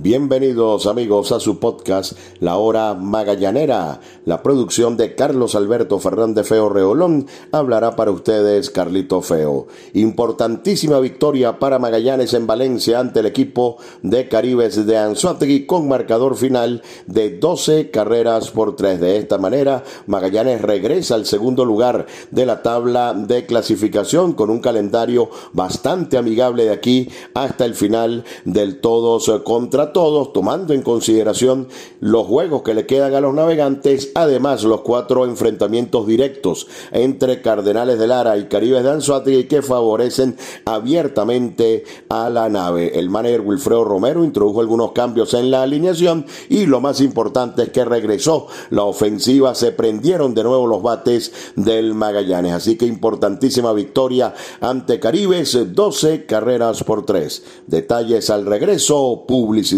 Bienvenidos amigos a su podcast La Hora Magallanera. La producción de Carlos Alberto Fernández Feo Reolón hablará para ustedes Carlito Feo. Importantísima victoria para Magallanes en Valencia ante el equipo de Caribes de Anzuategui con marcador final de 12 carreras por 3. De esta manera, Magallanes regresa al segundo lugar de la tabla de clasificación con un calendario bastante amigable de aquí hasta el final del todos contra todos, tomando en consideración los juegos que le quedan a los navegantes, además los cuatro enfrentamientos directos entre Cardenales de Lara y Caribes de Anzuategui que favorecen abiertamente a la nave. El manager Wilfredo Romero introdujo algunos cambios en la alineación y lo más importante es que regresó la ofensiva, se prendieron de nuevo los bates del Magallanes. Así que importantísima victoria ante Caribes, 12 carreras por 3. Detalles al regreso, publicidad.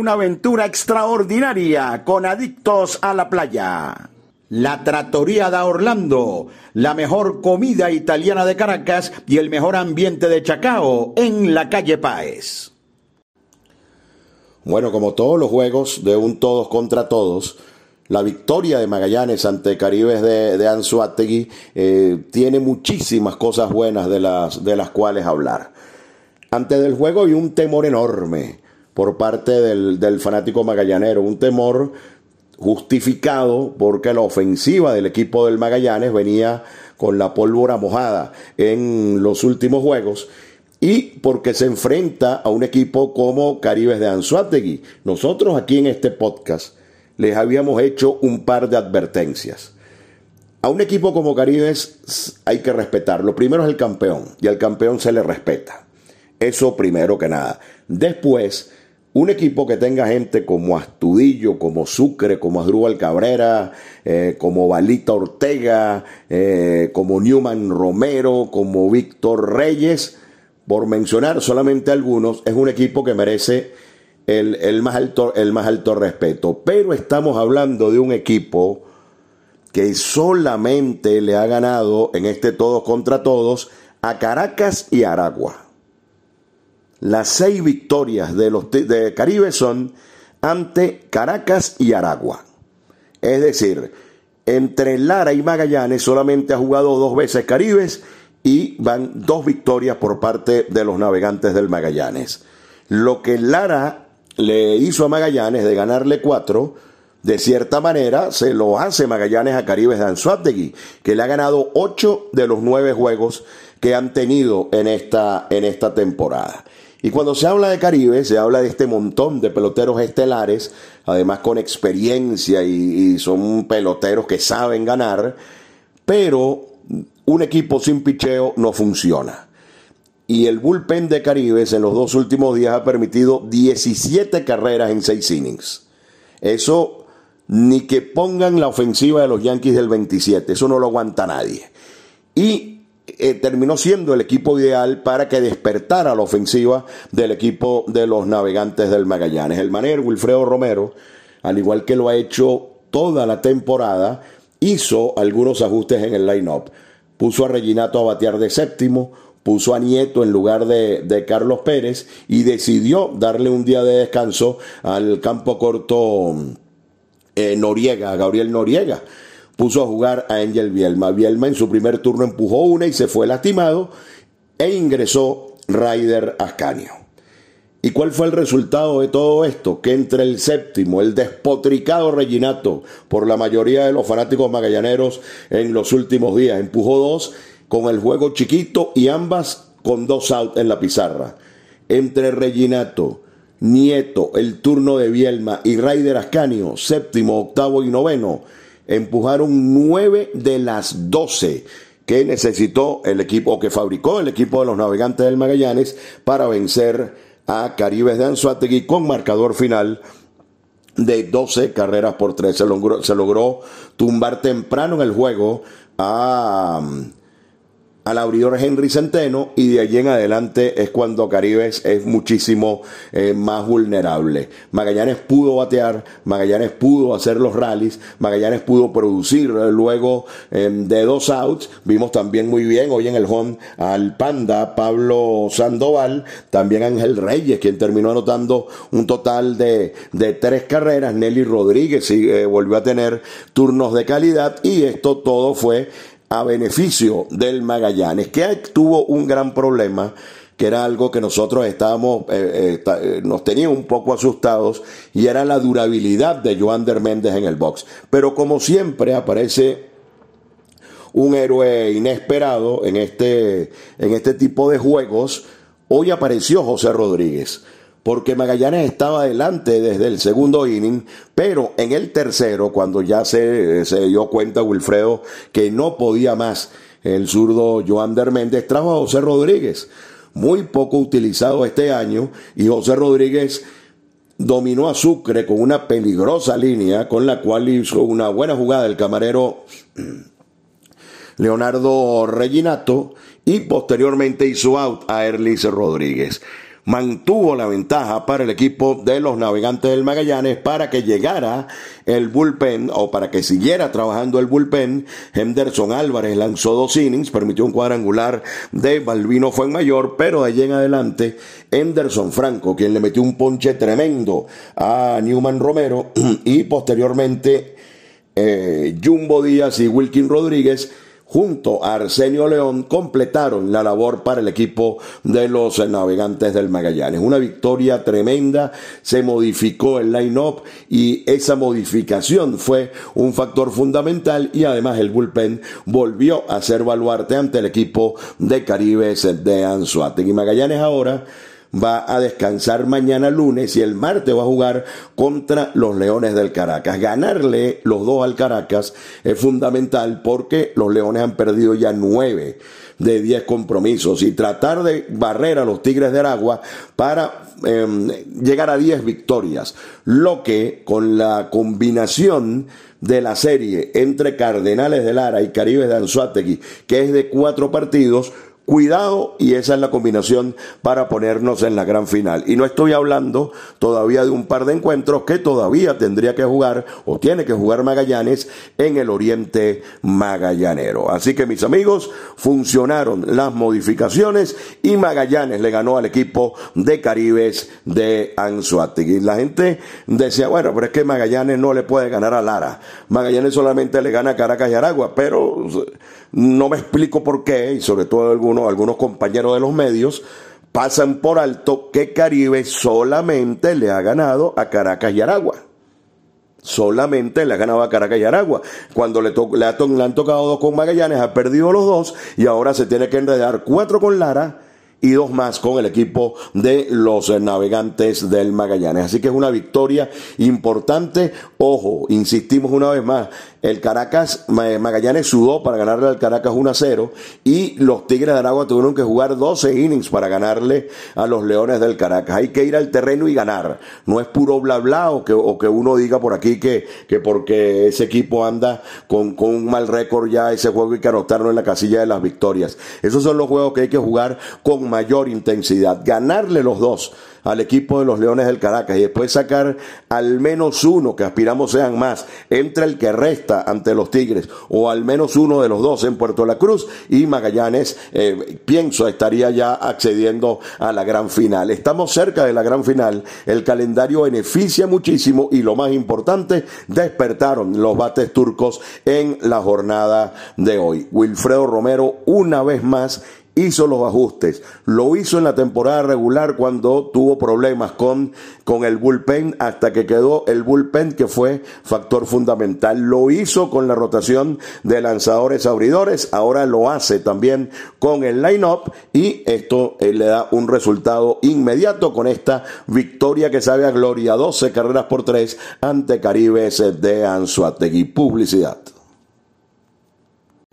Una aventura extraordinaria con Adictos a la Playa. La Trattoria da Orlando, la mejor comida italiana de Caracas y el mejor ambiente de Chacao en la calle Páez. Bueno, como todos los juegos de un todos contra todos, la victoria de Magallanes ante Caribes de, de Anzuategui eh, tiene muchísimas cosas buenas de las, de las cuales hablar. Antes del juego hay un temor enorme por parte del, del fanático magallanero, un temor justificado porque la ofensiva del equipo del Magallanes venía con la pólvora mojada en los últimos juegos y porque se enfrenta a un equipo como Caribes de Anzuategui. Nosotros aquí en este podcast les habíamos hecho un par de advertencias. A un equipo como Caribes hay que respetarlo. Primero es el campeón y al campeón se le respeta. Eso primero que nada. Después, un equipo que tenga gente como Astudillo, como Sucre, como Asdrúbal Cabrera, eh, como Balita Ortega, eh, como Newman Romero, como Víctor Reyes, por mencionar solamente algunos, es un equipo que merece el, el, más alto, el más alto respeto. Pero estamos hablando de un equipo que solamente le ha ganado en este todos contra todos a Caracas y Aragua. Las seis victorias de los de Caribe son ante Caracas y Aragua. Es decir, entre Lara y Magallanes solamente ha jugado dos veces Caribes y van dos victorias por parte de los navegantes del Magallanes. Lo que Lara le hizo a Magallanes de ganarle cuatro, de cierta manera se lo hace Magallanes a Caribes de Anzuategui, que le ha ganado ocho de los nueve juegos que han tenido en esta, en esta temporada. Y cuando se habla de Caribe, se habla de este montón de peloteros estelares, además con experiencia y, son peloteros que saben ganar, pero un equipo sin picheo no funciona. Y el bullpen de Caribes en los dos últimos días ha permitido 17 carreras en 6 innings. Eso ni que pongan la ofensiva de los Yankees del 27, eso no lo aguanta nadie. Y eh, terminó siendo el equipo ideal para que despertara la ofensiva del equipo de los navegantes del Magallanes. El manero Wilfredo Romero, al igual que lo ha hecho toda la temporada, hizo algunos ajustes en el line-up. Puso a Reginato a batear de séptimo, puso a Nieto en lugar de, de, Carlos Pérez y decidió darle un día de descanso al campo corto eh, Noriega, Gabriel Noriega puso a jugar a Angel Bielma. Bielma en su primer turno empujó una y se fue lastimado e ingresó Ryder Ascanio. ¿Y cuál fue el resultado de todo esto? Que entre el séptimo, el despotricado Reginato, por la mayoría de los fanáticos magallaneros en los últimos días, empujó dos con el juego chiquito y ambas con dos out en la pizarra. Entre Reginato, Nieto, el turno de Bielma y Ryder Ascanio, séptimo, octavo y noveno, empujaron nueve de las doce que necesitó el equipo, que fabricó el equipo de los navegantes del Magallanes para vencer a Caribes de Anzuategui con marcador final de 12 carreras por 3. Se logró, se logró tumbar temprano en el juego a al abridor Henry Centeno y de allí en adelante es cuando Caribes es muchísimo eh, más vulnerable. Magallanes pudo batear, Magallanes pudo hacer los rallies, Magallanes pudo producir eh, luego em, de dos outs. Vimos también muy bien hoy en el home al Panda Pablo Sandoval, también Ángel Reyes, quien terminó anotando un total de, de tres carreras. Nelly Rodríguez eh, volvió a tener turnos de calidad y esto todo fue a beneficio del Magallanes, que tuvo un gran problema que era algo que nosotros estábamos, eh, eh, eh, nos tenía un poco asustados, y era la durabilidad de Joander Méndez en el box. Pero como siempre aparece un héroe inesperado en este, en este tipo de juegos, hoy apareció José Rodríguez porque Magallanes estaba adelante desde el segundo inning, pero en el tercero, cuando ya se, se dio cuenta Wilfredo que no podía más el zurdo Joan Méndez, trajo a José Rodríguez, muy poco utilizado este año, y José Rodríguez dominó a Sucre con una peligrosa línea, con la cual hizo una buena jugada el camarero Leonardo Reginato, y posteriormente hizo out a Erlis Rodríguez. Mantuvo la ventaja para el equipo de los navegantes del Magallanes para que llegara el bullpen o para que siguiera trabajando el bullpen. Henderson Álvarez lanzó dos innings, permitió un cuadrangular de Balvino fue mayor, pero de allí en adelante Henderson Franco, quien le metió un ponche tremendo a Newman Romero y posteriormente eh, Jumbo Díaz y Wilkin Rodríguez junto a Arsenio León completaron la labor para el equipo de los navegantes del Magallanes. Una victoria tremenda, se modificó el line-up y esa modificación fue un factor fundamental y además el bullpen volvió a ser baluarte ante el equipo de Caribes de Anzuategui. Magallanes ahora va a descansar mañana lunes y el martes va a jugar contra los Leones del Caracas. Ganarle los dos al Caracas es fundamental porque los Leones han perdido ya nueve de diez compromisos y tratar de barrer a los Tigres de Aragua para em, llegar a diez victorias, lo que con la combinación de la serie entre Cardenales de Lara y Caribe de Anzuategui, que es de cuatro partidos, Cuidado y esa es la combinación para ponernos en la gran final. Y no estoy hablando todavía de un par de encuentros que todavía tendría que jugar o tiene que jugar Magallanes en el oriente magallanero. Así que mis amigos, funcionaron las modificaciones y Magallanes le ganó al equipo de Caribes de Anzuategui. La gente decía, bueno, pero es que Magallanes no le puede ganar a Lara. Magallanes solamente le gana a Caracas y Aragua, pero no me explico por qué, y sobre todo algunos, algunos compañeros de los medios, pasan por alto que Caribe solamente le ha ganado a Caracas y Aragua. Solamente le ha ganado a Caracas y Aragua. Cuando le, le, le han tocado dos con Magallanes, ha perdido los dos y ahora se tiene que enredar cuatro con Lara y dos más con el equipo de los navegantes del Magallanes. Así que es una victoria importante. Ojo, insistimos una vez más, el Caracas, Magallanes sudó para ganarle al Caracas 1 a 0 y los Tigres de Aragua tuvieron que jugar 12 innings para ganarle a los Leones del Caracas. Hay que ir al terreno y ganar. No es puro bla bla o que, o que uno diga por aquí que, que porque ese equipo anda con, con un mal récord ya ese juego hay que anotarlo en la casilla de las victorias. Esos son los juegos que hay que jugar con mayor intensidad. Ganarle los dos al equipo de los Leones del Caracas y después sacar al menos uno, que aspiramos sean más, entre el que resta ante los Tigres o al menos uno de los dos en Puerto La Cruz y Magallanes, eh, pienso, estaría ya accediendo a la gran final. Estamos cerca de la gran final, el calendario beneficia muchísimo y lo más importante, despertaron los bates turcos en la jornada de hoy. Wilfredo Romero una vez más hizo los ajustes. Lo hizo en la temporada regular cuando tuvo problemas con, con el bullpen hasta que quedó el bullpen que fue factor fundamental. Lo hizo con la rotación de lanzadores abridores. Ahora lo hace también con el line-up y esto eh, le da un resultado inmediato con esta victoria que sabe a gloria. 12 carreras por 3 ante Caribes de Anzuategui. Publicidad.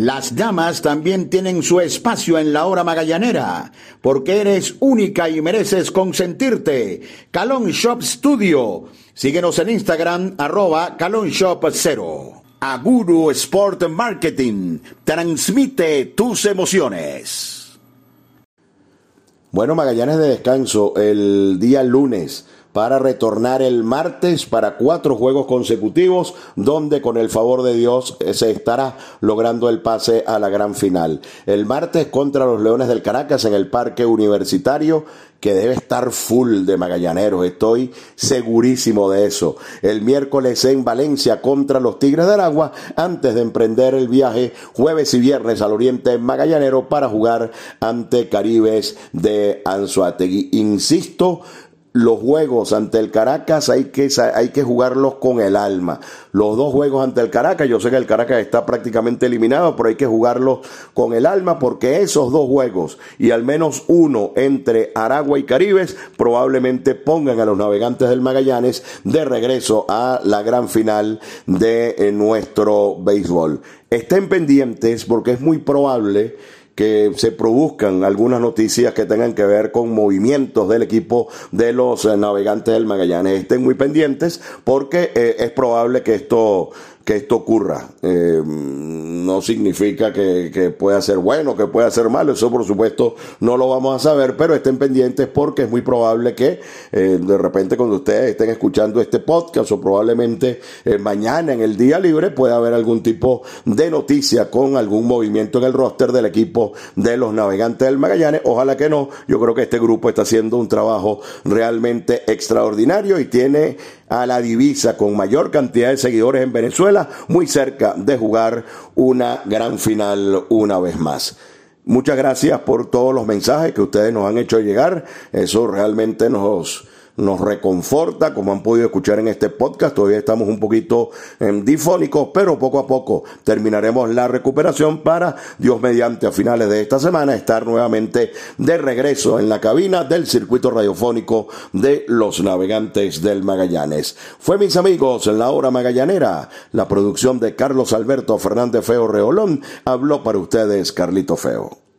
Las damas también tienen su espacio en la hora magallanera, porque eres única y mereces consentirte. Calon Shop Studio. Síguenos en Instagram, arroba Calon Shop 0. Aguru Sport Marketing. Transmite tus emociones. Bueno, Magallanes de descanso el día lunes para retornar el martes para cuatro juegos consecutivos, donde con el favor de Dios eh, se estará logrando el pase a la gran final. El martes contra los Leones del Caracas en el Parque Universitario que debe estar full de magallaneros, estoy segurísimo de eso. El miércoles en Valencia contra los Tigres del Agua, antes de emprender el viaje jueves y viernes al Oriente Magallanero para jugar ante Caribes de Anzuategui. Insisto, los juegos ante el Caracas hay que, hay que jugarlos con el alma. Los dos juegos ante el Caracas, yo sé que el Caracas está prácticamente eliminado, pero hay que jugarlos con el alma porque esos dos juegos y al menos uno entre Aragua y Caribes probablemente pongan a los navegantes del Magallanes de regreso a la gran final de eh, nuestro béisbol. Estén pendientes porque es muy probable que se produzcan algunas noticias que tengan que ver con movimientos del equipo de los eh, navegantes del Magallanes. Estén muy pendientes porque eh, es probable que esto que esto ocurra. Eh, no significa que, pueda ser bueno, que pueda ser malo, eso por supuesto no lo vamos a saber, pero estén pendientes porque es muy probable que eh, de repente cuando ustedes estén escuchando este podcast o probablemente eh, mañana en el día libre pueda haber algún tipo de noticia con algún movimiento en el roster del equipo de los navegantes del Magallanes. Ojalá que no, yo creo que este grupo está haciendo un trabajo realmente extraordinario y tiene a la divisa con mayor cantidad de seguidores en Venezuela, muy cerca de jugar una gran final una vez más. Muchas gracias por todos los mensajes que ustedes nos han hecho llegar. Eso realmente nos, nos reconforta, como han podido escuchar en este podcast. Todavía estamos un poquito em, difónicos, pero poco a poco terminaremos la recuperación para, Dios mediante, a finales de esta semana estar nuevamente de regreso en la cabina del circuito radiofónico de los navegantes del Magallanes. Fue, mis amigos, en la hora magallanera, la producción de Carlos Alberto Fernández Feo Reolón, habló para ustedes Carlito Feo.